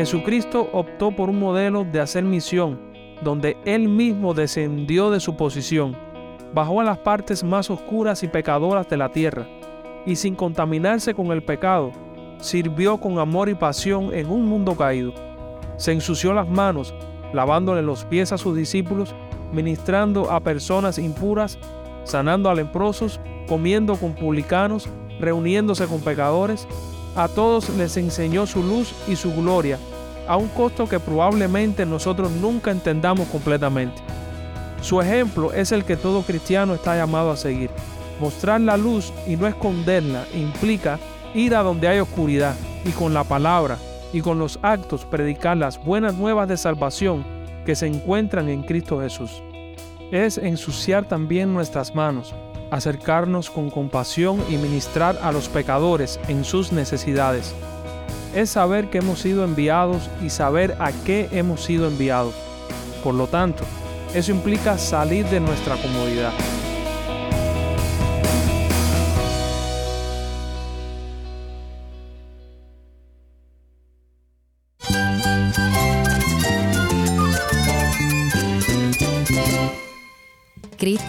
Jesucristo optó por un modelo de hacer misión, donde Él mismo descendió de su posición, bajó a las partes más oscuras y pecadoras de la tierra, y sin contaminarse con el pecado, sirvió con amor y pasión en un mundo caído. Se ensució las manos, lavándole los pies a sus discípulos, ministrando a personas impuras, sanando a leprosos, comiendo con publicanos, reuniéndose con pecadores. A todos les enseñó su luz y su gloria, a un costo que probablemente nosotros nunca entendamos completamente. Su ejemplo es el que todo cristiano está llamado a seguir. Mostrar la luz y no esconderla implica ir a donde hay oscuridad y con la palabra y con los actos predicar las buenas nuevas de salvación que se encuentran en Cristo Jesús. Es ensuciar también nuestras manos, acercarnos con compasión y ministrar a los pecadores en sus necesidades. Es saber que hemos sido enviados y saber a qué hemos sido enviados. Por lo tanto, eso implica salir de nuestra comodidad.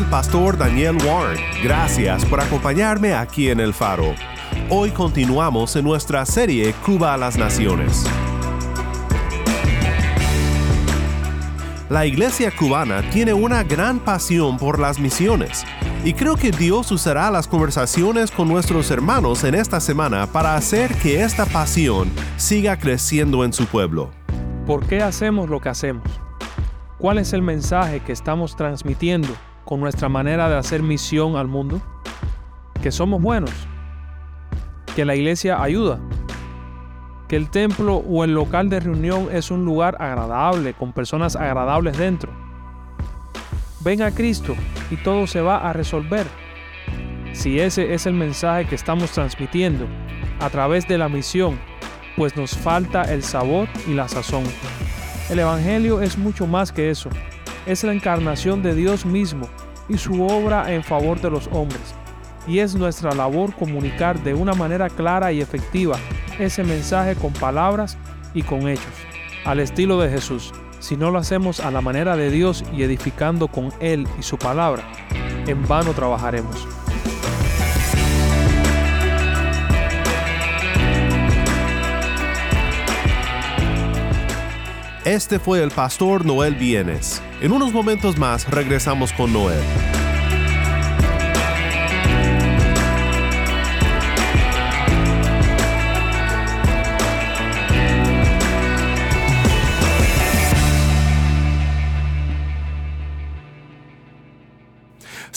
El pastor Daniel Warren. Gracias por acompañarme aquí en El Faro. Hoy continuamos en nuestra serie Cuba a las Naciones. La iglesia cubana tiene una gran pasión por las misiones y creo que Dios usará las conversaciones con nuestros hermanos en esta semana para hacer que esta pasión siga creciendo en su pueblo. ¿Por qué hacemos lo que hacemos? ¿Cuál es el mensaje que estamos transmitiendo con nuestra manera de hacer misión al mundo? Que somos buenos, que la iglesia ayuda, que el templo o el local de reunión es un lugar agradable, con personas agradables dentro. Ven a Cristo y todo se va a resolver. Si ese es el mensaje que estamos transmitiendo a través de la misión, pues nos falta el sabor y la sazón. El Evangelio es mucho más que eso. Es la encarnación de Dios mismo y su obra en favor de los hombres. Y es nuestra labor comunicar de una manera clara y efectiva ese mensaje con palabras y con hechos, al estilo de Jesús. Si no lo hacemos a la manera de Dios y edificando con Él y su palabra, en vano trabajaremos. Este fue el pastor Noel Bienes. En unos momentos más regresamos con Noel.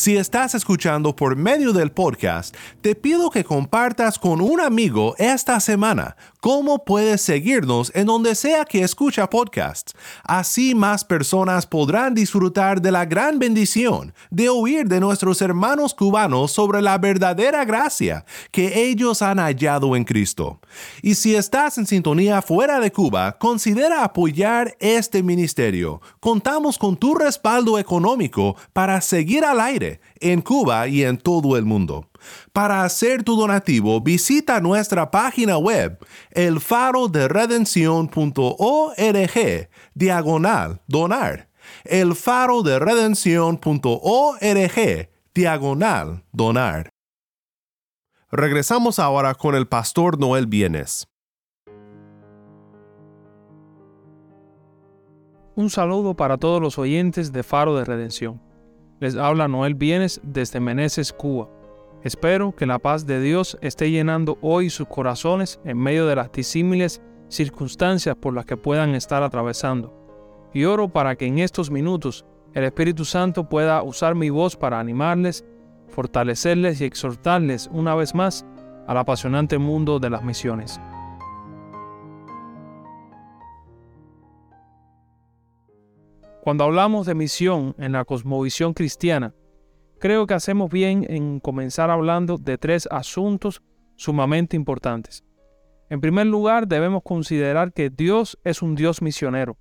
Si estás escuchando por medio del podcast, te pido que compartas con un amigo esta semana cómo puedes seguirnos en donde sea que escucha podcasts. Así más personas podrán disfrutar de la gran bendición de oír de nuestros hermanos cubanos sobre la verdadera gracia que ellos han hallado en Cristo. Y si estás en sintonía fuera de Cuba, considera apoyar este ministerio. Contamos con tu respaldo económico para seguir al aire en Cuba y en todo el mundo. Para hacer tu donativo, visita nuestra página web elfaroderedencion.org diagonal donar. elfaroderedencion.org diagonal donar. Regresamos ahora con el pastor Noel Bienes. Un saludo para todos los oyentes de Faro de Redención. Les habla Noel Bienes desde Meneses, Cuba. Espero que la paz de Dios esté llenando hoy sus corazones en medio de las disímiles circunstancias por las que puedan estar atravesando. y oro para que en estos minutos el Espíritu Santo pueda usar mi voz para animarles, fortalecerles y exhortarles una vez más al apasionante mundo de las misiones. Cuando hablamos de misión en la cosmovisión cristiana, creo que hacemos bien en comenzar hablando de tres asuntos sumamente importantes. En primer lugar, debemos considerar que Dios es un Dios misionero.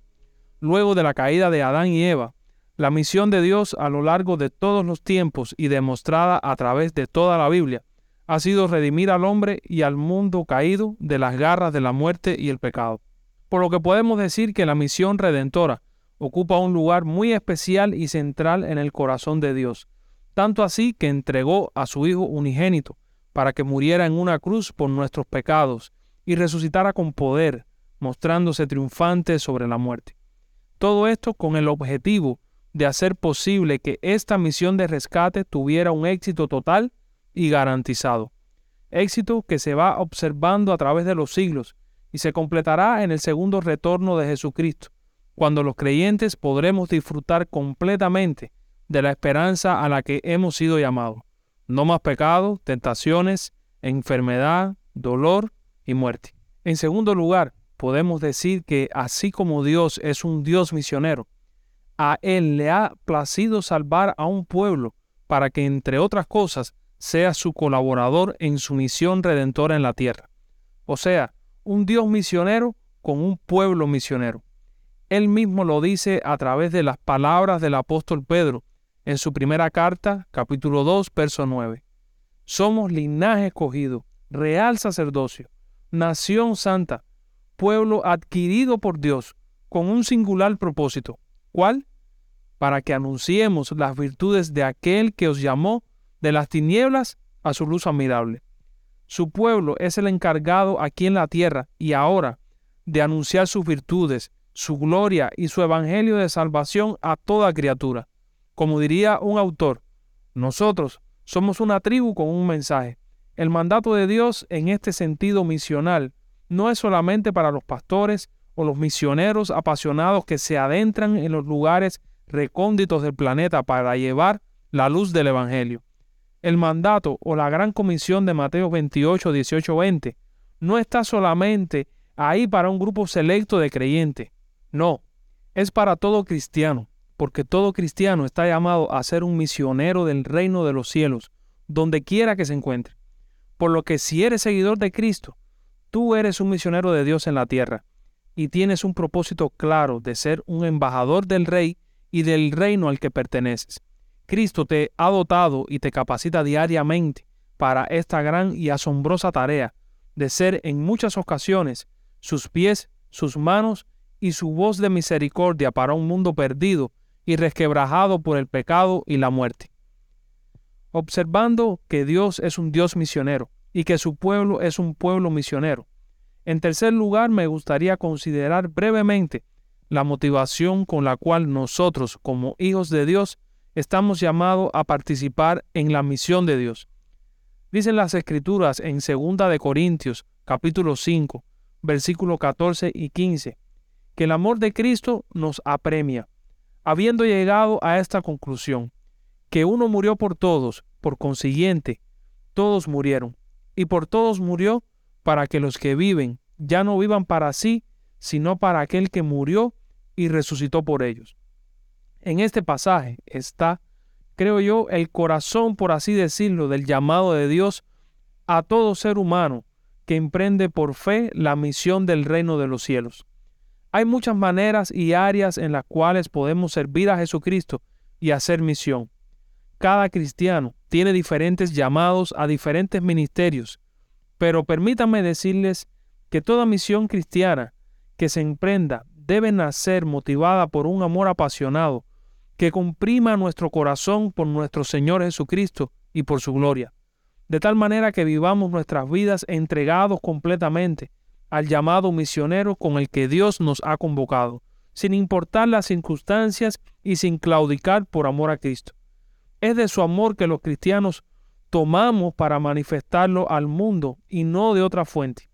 Luego de la caída de Adán y Eva, la misión de Dios a lo largo de todos los tiempos y demostrada a través de toda la Biblia ha sido redimir al hombre y al mundo caído de las garras de la muerte y el pecado. Por lo que podemos decir que la misión redentora ocupa un lugar muy especial y central en el corazón de Dios, tanto así que entregó a su Hijo unigénito para que muriera en una cruz por nuestros pecados y resucitara con poder, mostrándose triunfante sobre la muerte. Todo esto con el objetivo de hacer posible que esta misión de rescate tuviera un éxito total y garantizado. Éxito que se va observando a través de los siglos y se completará en el segundo retorno de Jesucristo, cuando los creyentes podremos disfrutar completamente de la esperanza a la que hemos sido llamados. No más pecado, tentaciones, enfermedad, dolor y muerte. En segundo lugar, podemos decir que así como Dios es un Dios misionero, a Él le ha placido salvar a un pueblo para que, entre otras cosas, sea su colaborador en su misión redentora en la tierra. O sea, un Dios misionero con un pueblo misionero. Él mismo lo dice a través de las palabras del apóstol Pedro en su primera carta, capítulo 2, verso 9. Somos linaje escogido, real sacerdocio, nación santa, pueblo adquirido por Dios, con un singular propósito. ¿Cuál? Para que anunciemos las virtudes de aquel que os llamó de las tinieblas a su luz admirable. Su pueblo es el encargado aquí en la tierra y ahora de anunciar sus virtudes, su gloria y su evangelio de salvación a toda criatura. Como diría un autor, nosotros somos una tribu con un mensaje. El mandato de Dios en este sentido misional no es solamente para los pastores o los misioneros apasionados que se adentran en los lugares recónditos del planeta para llevar la luz del Evangelio. El mandato o la gran comisión de Mateo 28, 18, 20 no está solamente ahí para un grupo selecto de creyentes. No, es para todo cristiano, porque todo cristiano está llamado a ser un misionero del reino de los cielos, donde quiera que se encuentre. Por lo que si eres seguidor de Cristo, tú eres un misionero de Dios en la tierra, y tienes un propósito claro de ser un embajador del rey y del reino al que perteneces. Cristo te ha dotado y te capacita diariamente para esta gran y asombrosa tarea de ser en muchas ocasiones sus pies, sus manos y su voz de misericordia para un mundo perdido y resquebrajado por el pecado y la muerte. Observando que Dios es un Dios misionero y que su pueblo es un pueblo misionero. En tercer lugar, me gustaría considerar brevemente la motivación con la cual nosotros, como hijos de Dios, estamos llamados a participar en la misión de Dios. Dicen las escrituras en 2 de Corintios, capítulo 5, versículos 14 y 15, que el amor de Cristo nos apremia, habiendo llegado a esta conclusión, que uno murió por todos, por consiguiente, todos murieron, y por todos murió para que los que viven ya no vivan para sí, sino para aquel que murió y resucitó por ellos. En este pasaje está, creo yo, el corazón, por así decirlo, del llamado de Dios a todo ser humano que emprende por fe la misión del reino de los cielos. Hay muchas maneras y áreas en las cuales podemos servir a Jesucristo y hacer misión. Cada cristiano tiene diferentes llamados a diferentes ministerios, pero permítanme decirles que toda misión cristiana que se emprenda debe nacer motivada por un amor apasionado que comprima nuestro corazón por nuestro Señor Jesucristo y por su gloria, de tal manera que vivamos nuestras vidas entregados completamente al llamado misionero con el que Dios nos ha convocado, sin importar las circunstancias y sin claudicar por amor a Cristo. Es de su amor que los cristianos tomamos para manifestarlo al mundo y no de otra fuente.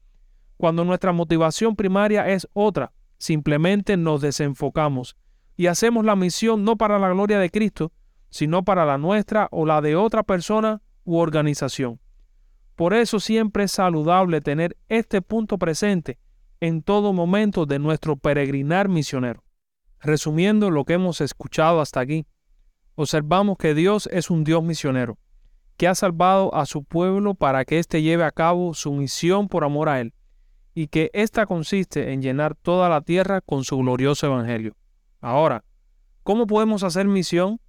Cuando nuestra motivación primaria es otra, simplemente nos desenfocamos y hacemos la misión no para la gloria de Cristo, sino para la nuestra o la de otra persona u organización. Por eso siempre es saludable tener este punto presente en todo momento de nuestro peregrinar misionero. Resumiendo lo que hemos escuchado hasta aquí, observamos que Dios es un Dios misionero, que ha salvado a su pueblo para que éste lleve a cabo su misión por amor a Él, y que ésta consiste en llenar toda la tierra con su glorioso Evangelio. Ahora, ¿cómo podemos hacer misión?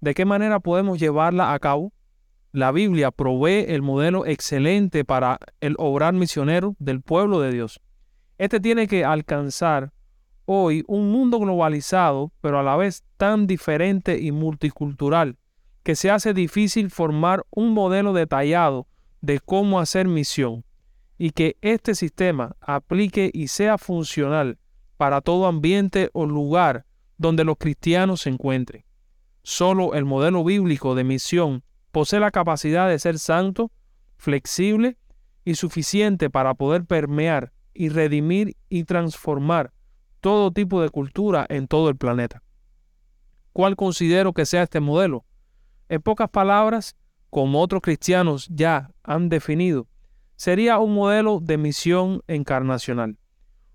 ¿De qué manera podemos llevarla a cabo? La Biblia provee el modelo excelente para el obrar misionero del pueblo de Dios. Este tiene que alcanzar hoy un mundo globalizado, pero a la vez tan diferente y multicultural, que se hace difícil formar un modelo detallado de cómo hacer misión y que este sistema aplique y sea funcional para todo ambiente o lugar donde los cristianos se encuentren. Solo el modelo bíblico de misión posee la capacidad de ser santo, flexible y suficiente para poder permear y redimir y transformar todo tipo de cultura en todo el planeta. ¿Cuál considero que sea este modelo? En pocas palabras, como otros cristianos ya han definido, sería un modelo de misión encarnacional,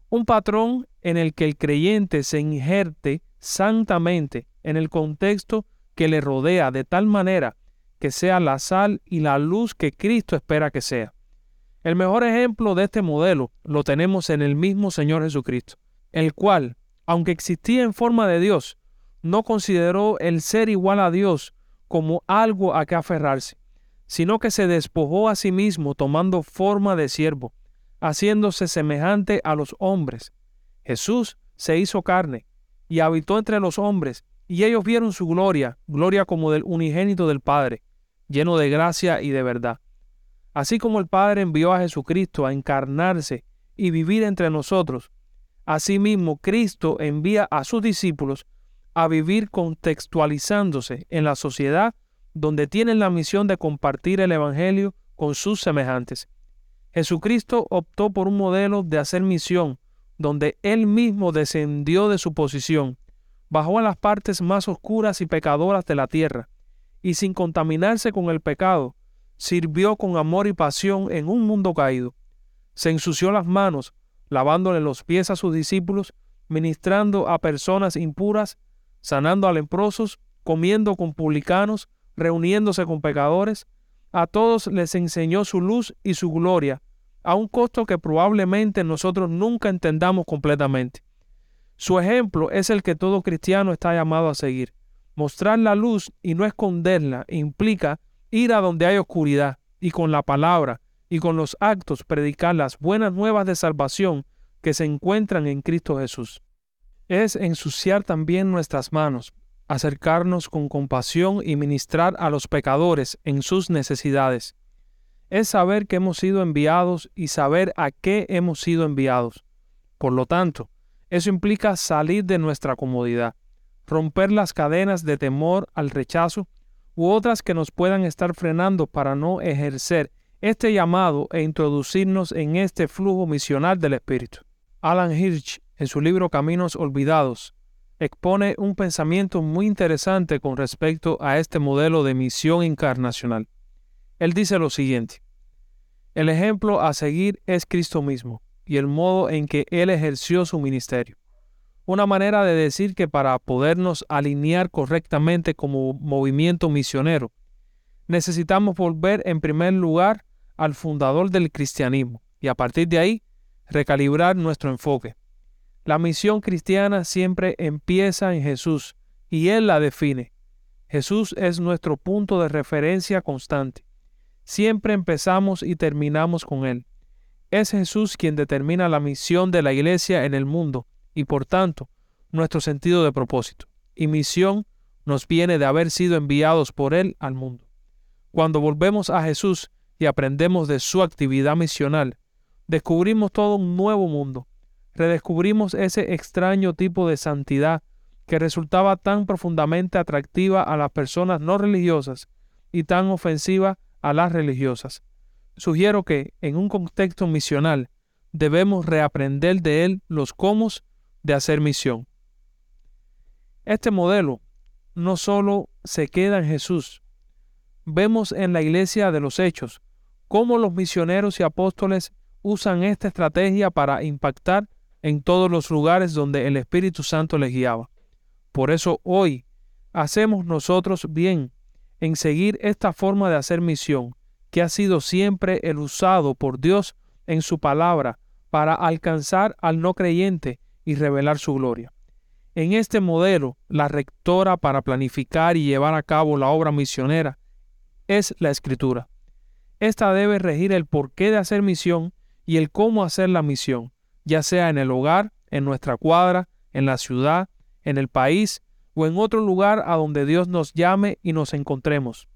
un patrón en el que el creyente se injerte santamente en el contexto que le rodea de tal manera que sea la sal y la luz que Cristo espera que sea. El mejor ejemplo de este modelo lo tenemos en el mismo Señor Jesucristo, el cual, aunque existía en forma de Dios, no consideró el ser igual a Dios como algo a que aferrarse, sino que se despojó a sí mismo tomando forma de siervo, haciéndose semejante a los hombres. Jesús se hizo carne y habitó entre los hombres, y ellos vieron su gloria, gloria como del unigénito del Padre, lleno de gracia y de verdad. Así como el Padre envió a Jesucristo a encarnarse y vivir entre nosotros, asimismo Cristo envía a sus discípulos a vivir contextualizándose en la sociedad donde tienen la misión de compartir el Evangelio con sus semejantes. Jesucristo optó por un modelo de hacer misión, donde Él mismo descendió de su posición, bajó a las partes más oscuras y pecadoras de la tierra, y sin contaminarse con el pecado, sirvió con amor y pasión en un mundo caído. Se ensució las manos, lavándole los pies a sus discípulos, ministrando a personas impuras, sanando a leprosos, comiendo con publicanos, reuniéndose con pecadores, a todos les enseñó su luz y su gloria, a un costo que probablemente nosotros nunca entendamos completamente. Su ejemplo es el que todo cristiano está llamado a seguir. Mostrar la luz y no esconderla implica ir a donde hay oscuridad y con la palabra y con los actos predicar las buenas nuevas de salvación que se encuentran en Cristo Jesús. Es ensuciar también nuestras manos acercarnos con compasión y ministrar a los pecadores en sus necesidades. Es saber que hemos sido enviados y saber a qué hemos sido enviados. Por lo tanto, eso implica salir de nuestra comodidad, romper las cadenas de temor al rechazo u otras que nos puedan estar frenando para no ejercer este llamado e introducirnos en este flujo misional del Espíritu. Alan Hirsch, en su libro Caminos Olvidados, expone un pensamiento muy interesante con respecto a este modelo de misión encarnacional. Él dice lo siguiente, el ejemplo a seguir es Cristo mismo y el modo en que Él ejerció su ministerio. Una manera de decir que para podernos alinear correctamente como movimiento misionero, necesitamos volver en primer lugar al fundador del cristianismo y a partir de ahí recalibrar nuestro enfoque. La misión cristiana siempre empieza en Jesús y Él la define. Jesús es nuestro punto de referencia constante. Siempre empezamos y terminamos con Él. Es Jesús quien determina la misión de la iglesia en el mundo y por tanto nuestro sentido de propósito. Y misión nos viene de haber sido enviados por Él al mundo. Cuando volvemos a Jesús y aprendemos de su actividad misional, descubrimos todo un nuevo mundo redescubrimos ese extraño tipo de santidad que resultaba tan profundamente atractiva a las personas no religiosas y tan ofensiva a las religiosas. Sugiero que, en un contexto misional, debemos reaprender de él los cómo de hacer misión. Este modelo no solo se queda en Jesús. Vemos en la iglesia de los hechos cómo los misioneros y apóstoles usan esta estrategia para impactar en todos los lugares donde el Espíritu Santo les guiaba. Por eso hoy hacemos nosotros bien en seguir esta forma de hacer misión, que ha sido siempre el usado por Dios en su palabra para alcanzar al no creyente y revelar su gloria. En este modelo, la rectora para planificar y llevar a cabo la obra misionera es la escritura. Esta debe regir el porqué de hacer misión y el cómo hacer la misión, ya sea en el hogar, en nuestra cuadra, en la ciudad, en el país o en otro lugar a donde Dios nos llame y nos encontremos.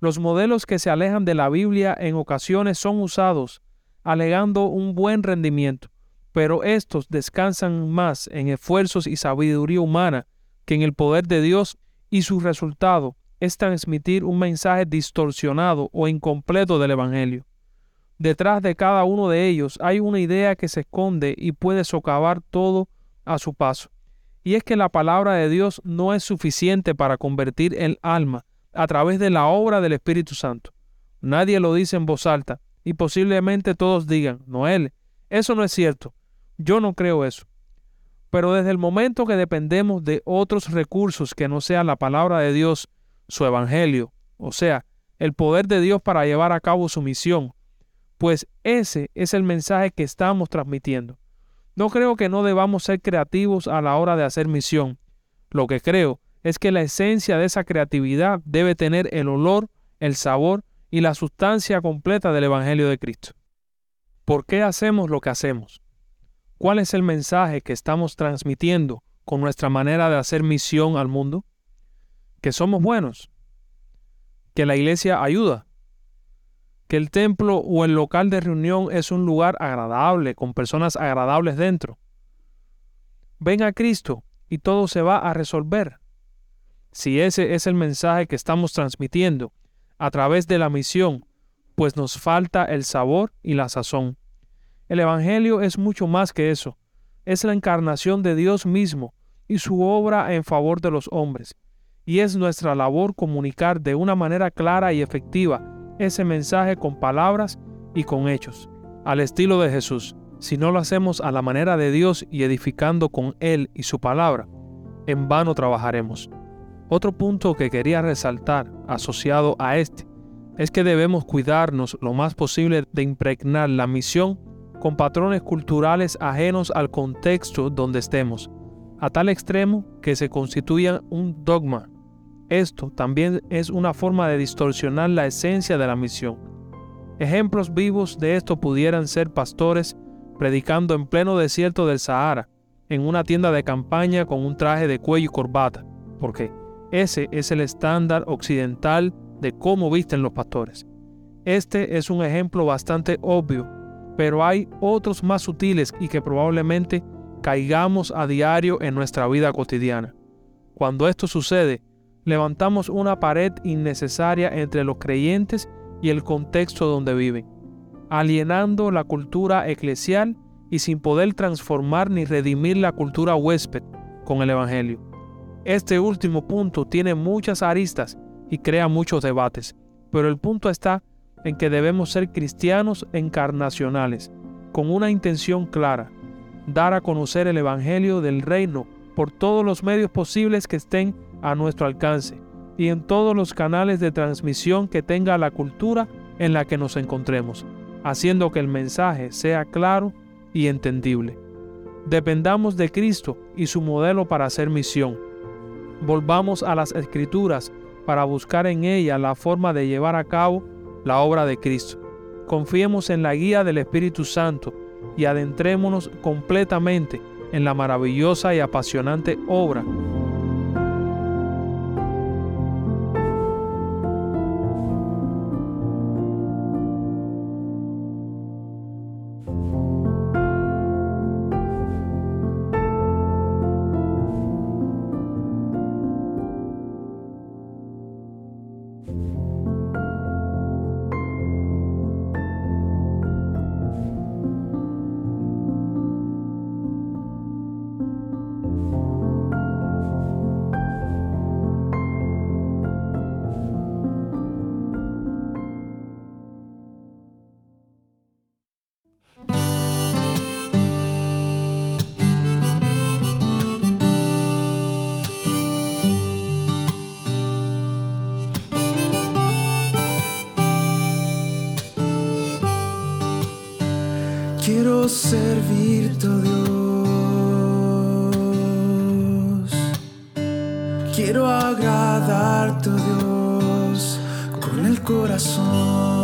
Los modelos que se alejan de la Biblia en ocasiones son usados, alegando un buen rendimiento, pero estos descansan más en esfuerzos y sabiduría humana que en el poder de Dios y su resultado es transmitir un mensaje distorsionado o incompleto del Evangelio. Detrás de cada uno de ellos hay una idea que se esconde y puede socavar todo a su paso y es que la palabra de Dios no es suficiente para convertir el alma a través de la obra del Espíritu Santo. Nadie lo dice en voz alta, y posiblemente todos digan, Noel, eso no es cierto, yo no creo eso. Pero desde el momento que dependemos de otros recursos que no sean la palabra de Dios, su evangelio, o sea, el poder de Dios para llevar a cabo su misión, pues ese es el mensaje que estamos transmitiendo. No creo que no debamos ser creativos a la hora de hacer misión. Lo que creo es que la esencia de esa creatividad debe tener el olor, el sabor y la sustancia completa del Evangelio de Cristo. ¿Por qué hacemos lo que hacemos? ¿Cuál es el mensaje que estamos transmitiendo con nuestra manera de hacer misión al mundo? Que somos buenos, que la iglesia ayuda, que el templo o el local de reunión es un lugar agradable, con personas agradables dentro. Ven a Cristo y todo se va a resolver. Si ese es el mensaje que estamos transmitiendo a través de la misión, pues nos falta el sabor y la sazón. El Evangelio es mucho más que eso. Es la encarnación de Dios mismo y su obra en favor de los hombres. Y es nuestra labor comunicar de una manera clara y efectiva ese mensaje con palabras y con hechos, al estilo de Jesús. Si no lo hacemos a la manera de Dios y edificando con Él y su palabra, en vano trabajaremos. Otro punto que quería resaltar asociado a este es que debemos cuidarnos lo más posible de impregnar la misión con patrones culturales ajenos al contexto donde estemos, a tal extremo que se constituyan un dogma. Esto también es una forma de distorsionar la esencia de la misión. Ejemplos vivos de esto pudieran ser pastores predicando en pleno desierto del Sahara, en una tienda de campaña con un traje de cuello y corbata, porque ese es el estándar occidental de cómo visten los pastores. Este es un ejemplo bastante obvio, pero hay otros más sutiles y que probablemente caigamos a diario en nuestra vida cotidiana. Cuando esto sucede, levantamos una pared innecesaria entre los creyentes y el contexto donde viven, alienando la cultura eclesial y sin poder transformar ni redimir la cultura huésped con el Evangelio. Este último punto tiene muchas aristas y crea muchos debates, pero el punto está en que debemos ser cristianos encarnacionales, con una intención clara, dar a conocer el Evangelio del reino por todos los medios posibles que estén a nuestro alcance y en todos los canales de transmisión que tenga la cultura en la que nos encontremos, haciendo que el mensaje sea claro y entendible. Dependamos de Cristo y su modelo para hacer misión. Volvamos a las escrituras para buscar en ella la forma de llevar a cabo la obra de Cristo. Confiemos en la guía del Espíritu Santo y adentrémonos completamente en la maravillosa y apasionante obra servirte, oh Dios. Quiero agradarte, oh Dios, con el corazón.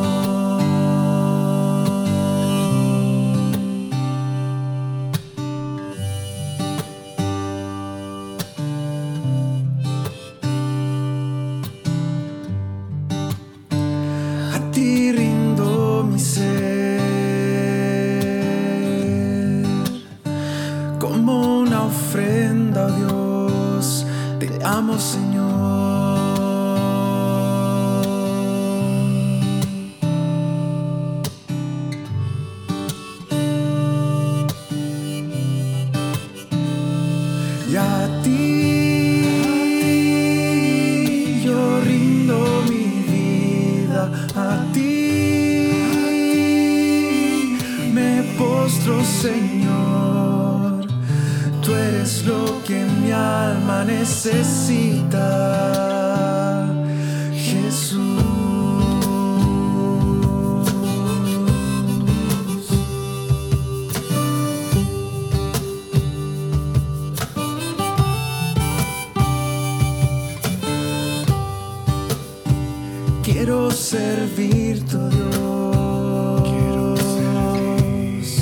Quiero servirte, oh Dios.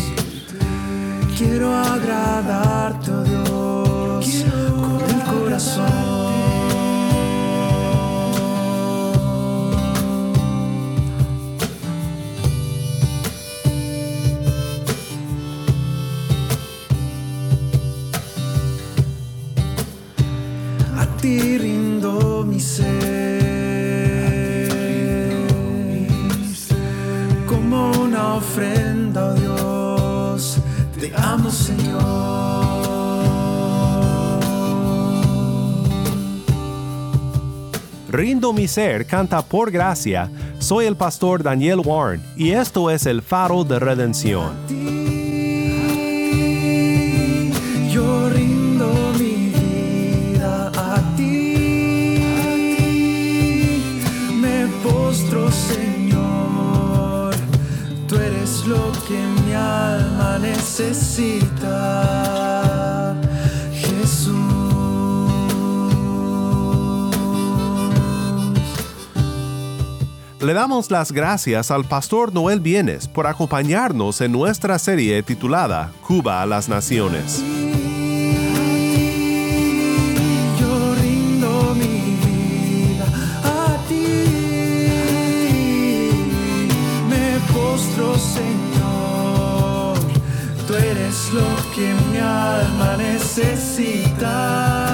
Quiero agradarte, Rindo mi ser canta por gracia. Soy el pastor Daniel Warren y esto es el faro de redención. Yo rindo mi vida a ti. Me postro, Señor. Tú eres lo que mi alma necesita. Le damos las gracias al pastor Noel Bienes por acompañarnos en nuestra serie titulada Cuba a las Naciones. Señor. Tú eres lo que mi alma necesita.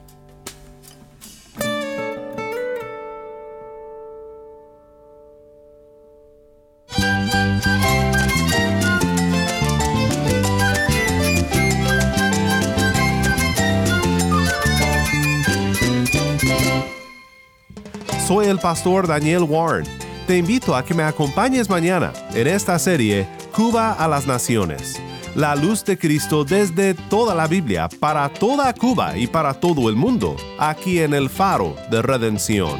Soy el pastor Daniel Warren. Te invito a que me acompañes mañana en esta serie Cuba a las Naciones. La luz de Cristo desde toda la Biblia, para toda Cuba y para todo el mundo, aquí en el faro de redención.